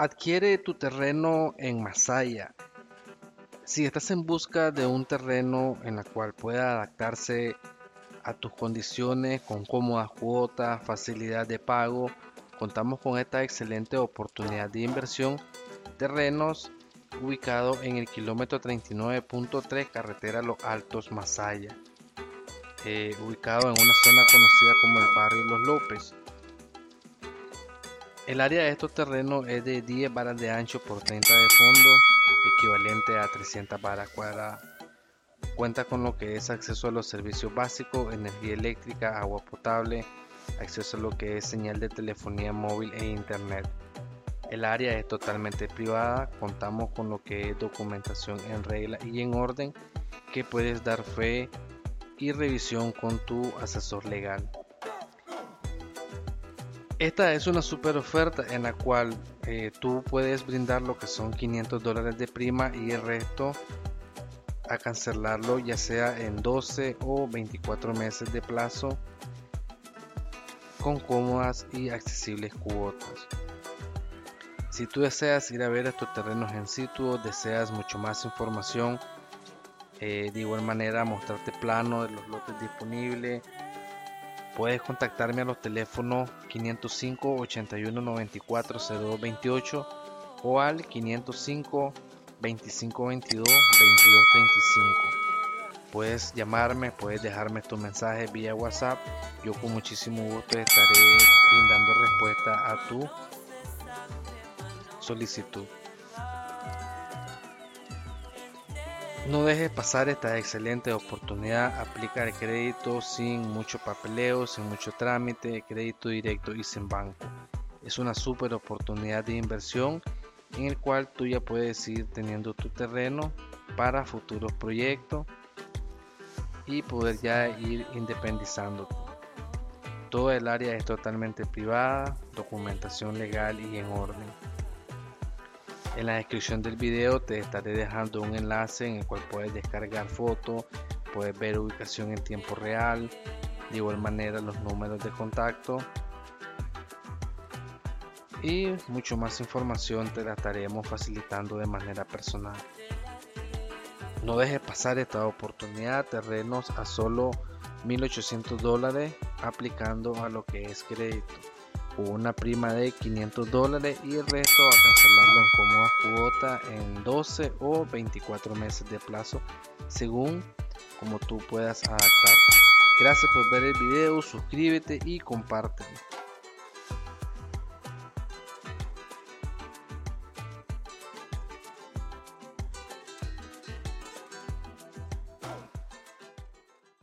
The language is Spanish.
Adquiere tu terreno en Masaya. Si estás en busca de un terreno en el cual pueda adaptarse a tus condiciones con cómodas cuotas, facilidad de pago, contamos con esta excelente oportunidad de inversión. Terrenos ubicado en el kilómetro 39.3 carretera Los Altos Masaya, eh, ubicado en una zona conocida como el barrio Los López. El área de estos terrenos es de 10 varas de ancho por 30 de fondo, equivalente a 300 varas cuadradas. Cuenta con lo que es acceso a los servicios básicos, energía eléctrica, agua potable, acceso a lo que es señal de telefonía móvil e internet. El área es totalmente privada, contamos con lo que es documentación en regla y en orden que puedes dar fe y revisión con tu asesor legal. Esta es una super oferta en la cual eh, tú puedes brindar lo que son 500 dólares de prima y el resto a cancelarlo ya sea en 12 o 24 meses de plazo con cómodas y accesibles cuotas. Si tú deseas ir a ver estos terrenos en situ, deseas mucho más información, eh, de igual manera mostrarte plano de los lotes disponibles, puedes contactarme a los teléfonos 505 81 94 0228 o al 505 25 22 22 35. Puedes llamarme, puedes dejarme tu mensaje vía WhatsApp. Yo con muchísimo gusto estaré brindando respuesta a tu solicitud. No dejes pasar esta excelente oportunidad. Aplica el crédito sin mucho papeleo, sin mucho trámite, crédito directo y sin banco. Es una super oportunidad de inversión en el cual tú ya puedes ir teniendo tu terreno para futuros proyectos y poder ya ir independizándote. Todo el área es totalmente privada, documentación legal y en orden. En la descripción del video te estaré dejando un enlace en el cual puedes descargar fotos, puedes ver ubicación en tiempo real, de igual manera los números de contacto y mucho más información te la estaremos facilitando de manera personal. No dejes pasar esta oportunidad, terrenos a solo 1800 dólares aplicando a lo que es crédito una prima de 500 dólares y el resto a cancelarlo en cómoda cuota en 12 o 24 meses de plazo según como tú puedas adaptarte. Gracias por ver el video, suscríbete y compártelo.